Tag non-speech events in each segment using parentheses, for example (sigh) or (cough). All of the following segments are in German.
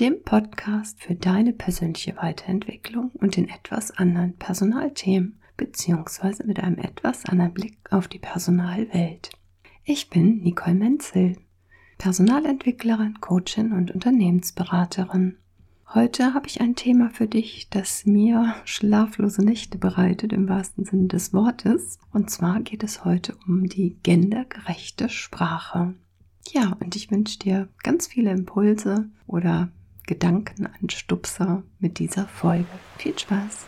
dem Podcast für deine persönliche Weiterentwicklung und in etwas anderen Personalthemen beziehungsweise mit einem etwas anderen Blick auf die Personalwelt. Ich bin Nicole Menzel, Personalentwicklerin, Coachin und Unternehmensberaterin. Heute habe ich ein Thema für dich, das mir schlaflose Nächte bereitet im wahrsten Sinne des Wortes. Und zwar geht es heute um die gendergerechte Sprache. Ja, und ich wünsche dir ganz viele Impulse oder Gedankenanstupser mit dieser Folge. Viel Spaß!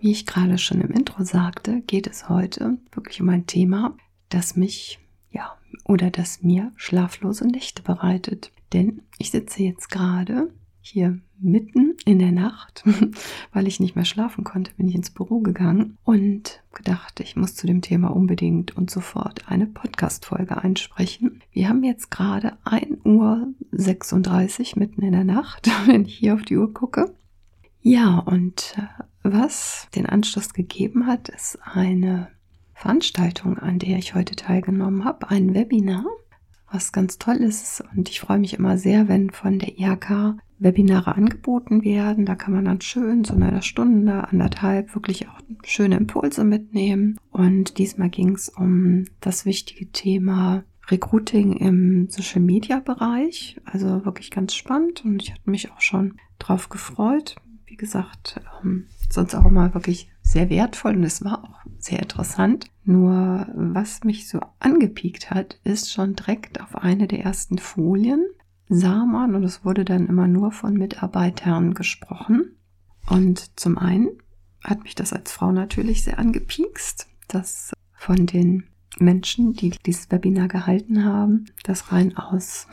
Wie ich gerade schon im Intro sagte, geht es heute wirklich um ein Thema, das mich, ja, oder das mir schlaflose Nächte bereitet. Denn ich sitze jetzt gerade hier mitten in der Nacht, (laughs) weil ich nicht mehr schlafen konnte, bin ich ins Büro gegangen und gedacht, ich muss zu dem Thema unbedingt und sofort eine Podcast-Folge einsprechen. Wir haben jetzt gerade 1.36 Uhr mitten in der Nacht, (laughs) wenn ich hier auf die Uhr gucke. Ja, und äh, was den Anschluss gegeben hat, ist eine Veranstaltung, an der ich heute teilgenommen habe, ein Webinar, was ganz toll ist. Und ich freue mich immer sehr, wenn von der IHK Webinare angeboten werden. Da kann man dann schön so eine Stunde, anderthalb wirklich auch schöne Impulse mitnehmen. Und diesmal ging es um das wichtige Thema Recruiting im Social Media Bereich. Also wirklich ganz spannend und ich hatte mich auch schon drauf gefreut. Wie gesagt, ähm, sonst auch immer wirklich sehr wertvoll und es war auch sehr interessant. Nur was mich so angepiekt hat, ist schon direkt auf eine der ersten Folien sah man und es wurde dann immer nur von Mitarbeitern gesprochen. Und zum einen hat mich das als Frau natürlich sehr angepiekst, dass von den Menschen, die dieses Webinar gehalten haben, das rein aus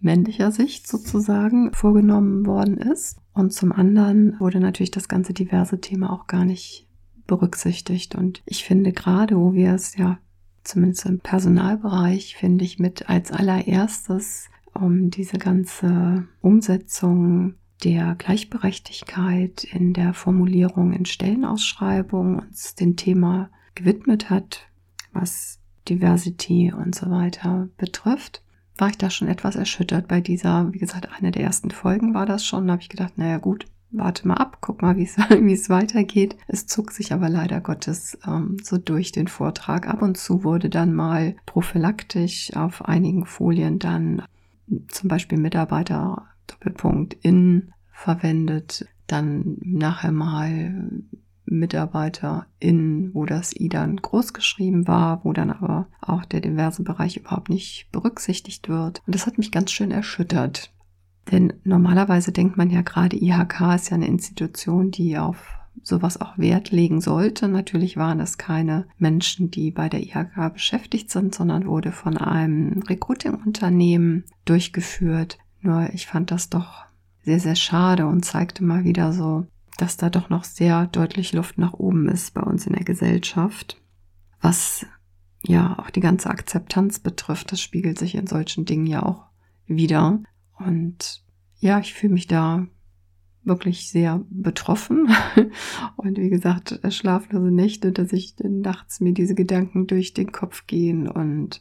männlicher Sicht sozusagen vorgenommen worden ist. Und zum anderen wurde natürlich das ganze diverse Thema auch gar nicht berücksichtigt. Und ich finde gerade, wo wir es ja zumindest im Personalbereich, finde ich mit als allererstes um diese ganze Umsetzung der Gleichberechtigkeit in der Formulierung in Stellenausschreibungen uns dem Thema gewidmet hat, was Diversity und so weiter betrifft, war ich da schon etwas erschüttert bei dieser, wie gesagt, eine der ersten Folgen war das schon. Da habe ich gedacht, naja gut, warte mal ab, guck mal, (laughs) wie es weitergeht. Es zog sich aber leider Gottes ähm, so durch den Vortrag. Ab und zu wurde dann mal prophylaktisch auf einigen Folien dann zum Beispiel Mitarbeiter Doppelpunkt in verwendet, dann nachher mal Mitarbeiter in, wo das i dann groß geschrieben war, wo dann aber auch der diverse Bereich überhaupt nicht berücksichtigt wird. Und das hat mich ganz schön erschüttert. Denn normalerweise denkt man ja gerade, IHK ist ja eine Institution, die auf sowas auch Wert legen sollte. Natürlich waren es keine Menschen, die bei der IHK beschäftigt sind, sondern wurde von einem Recruiting-Unternehmen durchgeführt. Nur ich fand das doch sehr, sehr schade und zeigte mal wieder so, dass da doch noch sehr deutlich Luft nach oben ist bei uns in der Gesellschaft. Was ja auch die ganze Akzeptanz betrifft, das spiegelt sich in solchen Dingen ja auch wieder. Und ja, ich fühle mich da wirklich sehr betroffen. (laughs) Und wie gesagt, schlaflose Nächte, dass ich nachts mir diese Gedanken durch den Kopf gehen und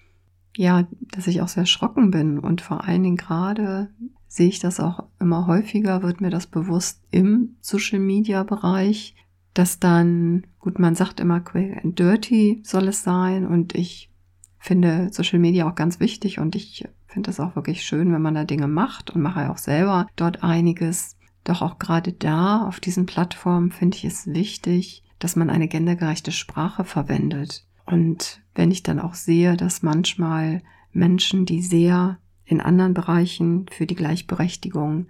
ja, dass ich auch sehr erschrocken bin. Und vor allen Dingen gerade sehe ich das auch immer häufiger, wird mir das bewusst im Social Media Bereich, dass dann, gut, man sagt immer quick and dirty soll es sein und ich finde Social Media auch ganz wichtig und ich finde es auch wirklich schön, wenn man da Dinge macht und mache auch selber dort einiges. Doch auch gerade da, auf diesen Plattformen, finde ich es wichtig, dass man eine gendergerechte Sprache verwendet. Und wenn ich dann auch sehe, dass manchmal Menschen, die sehr in anderen Bereichen für die Gleichberechtigung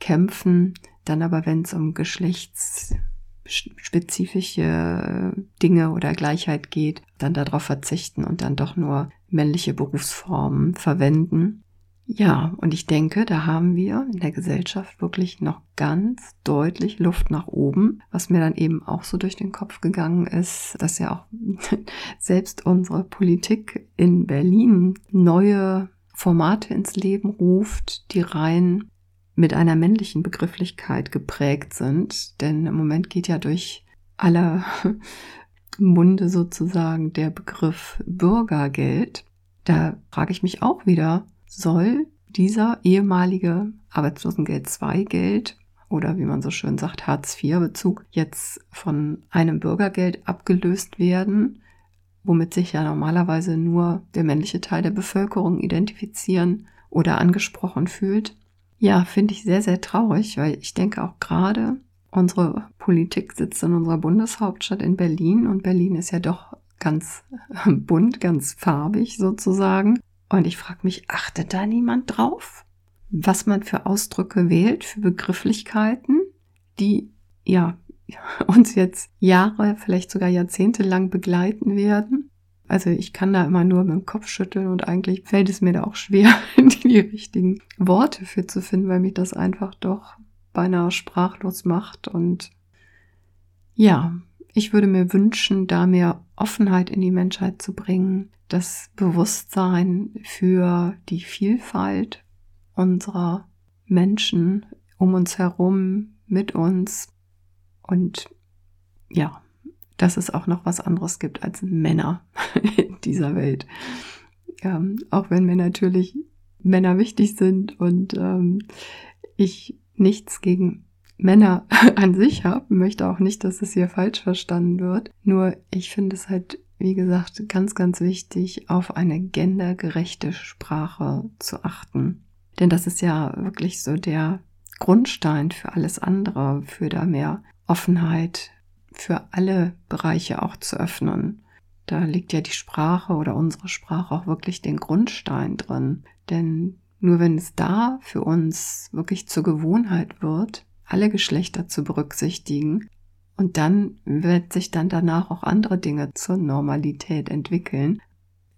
kämpfen, dann aber, wenn es um Geschlechts spezifische Dinge oder Gleichheit geht, dann darauf verzichten und dann doch nur männliche Berufsformen verwenden. Ja, und ich denke, da haben wir in der Gesellschaft wirklich noch ganz deutlich Luft nach oben. Was mir dann eben auch so durch den Kopf gegangen ist, dass ja auch (laughs) selbst unsere Politik in Berlin neue Formate ins Leben ruft, die rein mit einer männlichen Begrifflichkeit geprägt sind. Denn im Moment geht ja durch alle (laughs) Munde sozusagen der Begriff Bürgergeld. Da frage ich mich auch wieder, soll dieser ehemalige Arbeitslosengeld 2 Geld oder wie man so schön sagt, Hartz-IV-Bezug jetzt von einem Bürgergeld abgelöst werden, womit sich ja normalerweise nur der männliche Teil der Bevölkerung identifizieren oder angesprochen fühlt. Ja, finde ich sehr, sehr traurig, weil ich denke auch gerade unsere Politik sitzt in unserer Bundeshauptstadt in Berlin und Berlin ist ja doch ganz (laughs) bunt, ganz farbig sozusagen. Und ich frage mich, achtet da niemand drauf? Was man für Ausdrücke wählt, für Begrifflichkeiten, die ja (laughs) uns jetzt Jahre, vielleicht sogar Jahrzehnte lang begleiten werden. Also ich kann da immer nur mit dem Kopf schütteln und eigentlich fällt es mir da auch schwer, (laughs) die richtigen Worte für zu finden, weil mich das einfach doch beinahe sprachlos macht. Und ja, ich würde mir wünschen, da mehr Offenheit in die Menschheit zu bringen, das Bewusstsein für die Vielfalt unserer Menschen um uns herum, mit uns und ja, dass es auch noch was anderes gibt als Männer (laughs) in dieser Welt. Ähm, auch wenn mir natürlich Männer wichtig sind und ähm, ich nichts gegen Männer (laughs) an sich habe, möchte auch nicht, dass es hier falsch verstanden wird. Nur ich finde es halt wie gesagt, ganz, ganz wichtig, auf eine gendergerechte Sprache zu achten. Denn das ist ja wirklich so der Grundstein für alles andere, für da mehr Offenheit, für alle Bereiche auch zu öffnen. Da liegt ja die Sprache oder unsere Sprache auch wirklich den Grundstein drin. Denn nur wenn es da für uns wirklich zur Gewohnheit wird, alle Geschlechter zu berücksichtigen, und dann wird sich dann danach auch andere Dinge zur Normalität entwickeln.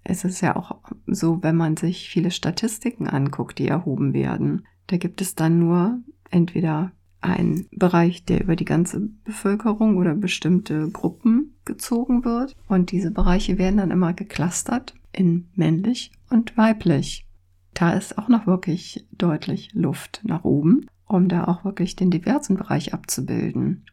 Es ist ja auch so, wenn man sich viele Statistiken anguckt, die erhoben werden. Da gibt es dann nur entweder einen Bereich, der über die ganze Bevölkerung oder bestimmte Gruppen gezogen wird. Und diese Bereiche werden dann immer geklustert in männlich und weiblich. Da ist auch noch wirklich deutlich Luft nach oben, um da auch wirklich den diversen Bereich abzubilden.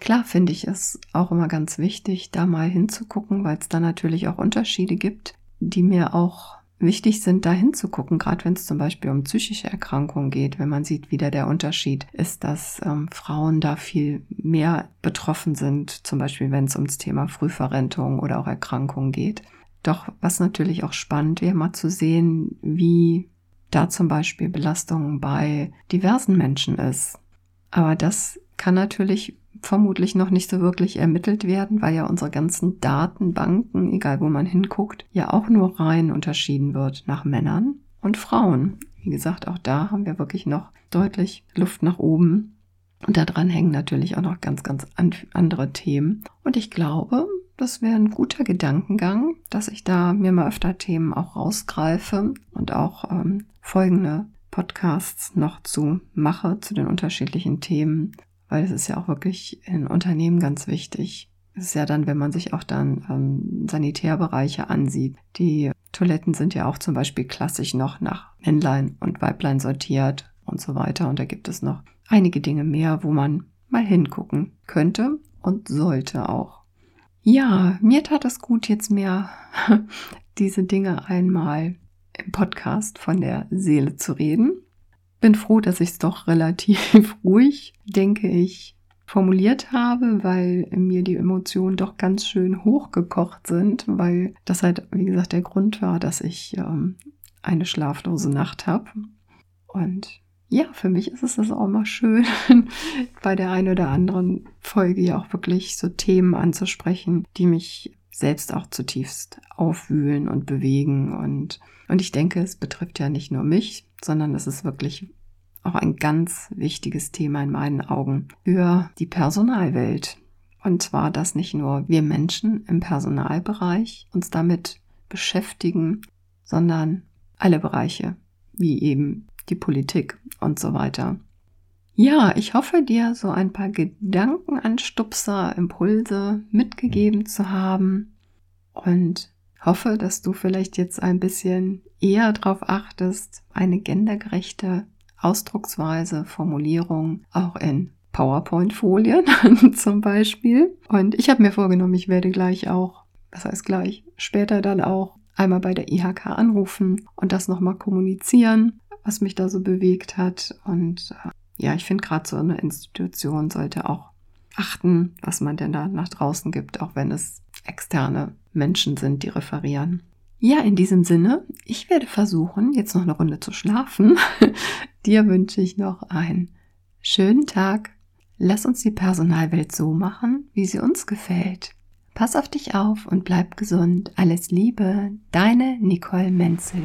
Klar finde ich es auch immer ganz wichtig, da mal hinzugucken, weil es da natürlich auch Unterschiede gibt, die mir auch wichtig sind, da hinzugucken, gerade wenn es zum Beispiel um psychische Erkrankungen geht, wenn man sieht, wieder der Unterschied ist, dass ähm, Frauen da viel mehr betroffen sind, zum Beispiel wenn es ums Thema Frühverrentung oder auch Erkrankungen geht. Doch was natürlich auch spannend wäre, mal zu sehen, wie da zum Beispiel Belastung bei diversen Menschen ist. Aber das kann natürlich vermutlich noch nicht so wirklich ermittelt werden, weil ja unsere ganzen Datenbanken, egal wo man hinguckt, ja auch nur rein unterschieden wird nach Männern und Frauen. Wie gesagt, auch da haben wir wirklich noch deutlich Luft nach oben. Und daran hängen natürlich auch noch ganz, ganz andere Themen. Und ich glaube, das wäre ein guter Gedankengang, dass ich da mir mal öfter Themen auch rausgreife und auch ähm, folgende Podcasts noch zu mache zu den unterschiedlichen Themen, weil es ist ja auch wirklich in Unternehmen ganz wichtig. Es ist ja dann, wenn man sich auch dann ähm, Sanitärbereiche ansieht. Die Toiletten sind ja auch zum Beispiel klassisch noch nach Männlein und Weiblein sortiert und so weiter. Und da gibt es noch einige Dinge mehr, wo man mal hingucken könnte und sollte auch. Ja, mir tat es gut, jetzt mehr (laughs) diese Dinge einmal im Podcast von der Seele zu reden bin froh, dass ich es doch relativ (laughs) ruhig, denke ich, formuliert habe, weil mir die Emotionen doch ganz schön hochgekocht sind, weil das halt, wie gesagt, der Grund war, dass ich ähm, eine schlaflose Nacht habe. Und ja, für mich ist es das auch mal schön, (laughs) bei der einen oder anderen Folge ja auch wirklich so Themen anzusprechen, die mich selbst auch zutiefst aufwühlen und bewegen. Und, und ich denke, es betrifft ja nicht nur mich, sondern es ist wirklich auch ein ganz wichtiges Thema in meinen Augen für die Personalwelt. Und zwar, dass nicht nur wir Menschen im Personalbereich uns damit beschäftigen, sondern alle Bereiche, wie eben die Politik und so weiter. Ja, ich hoffe dir so ein paar Gedankenanstupser, Impulse mitgegeben zu haben und hoffe, dass du vielleicht jetzt ein bisschen eher darauf achtest, eine gendergerechte Ausdrucksweise, Formulierung auch in PowerPoint-Folien (laughs) zum Beispiel. Und ich habe mir vorgenommen, ich werde gleich auch, was heißt gleich, später dann auch einmal bei der IHK anrufen und das nochmal kommunizieren, was mich da so bewegt hat. Und äh, ja, ich finde gerade so eine Institution sollte auch achten, was man denn da nach draußen gibt, auch wenn es externe Menschen sind, die referieren. Ja, in diesem Sinne, ich werde versuchen, jetzt noch eine Runde zu schlafen. (laughs) Dir wünsche ich noch einen schönen Tag. Lass uns die Personalwelt so machen, wie sie uns gefällt. Pass auf dich auf und bleib gesund. Alles Liebe, deine Nicole Menzel.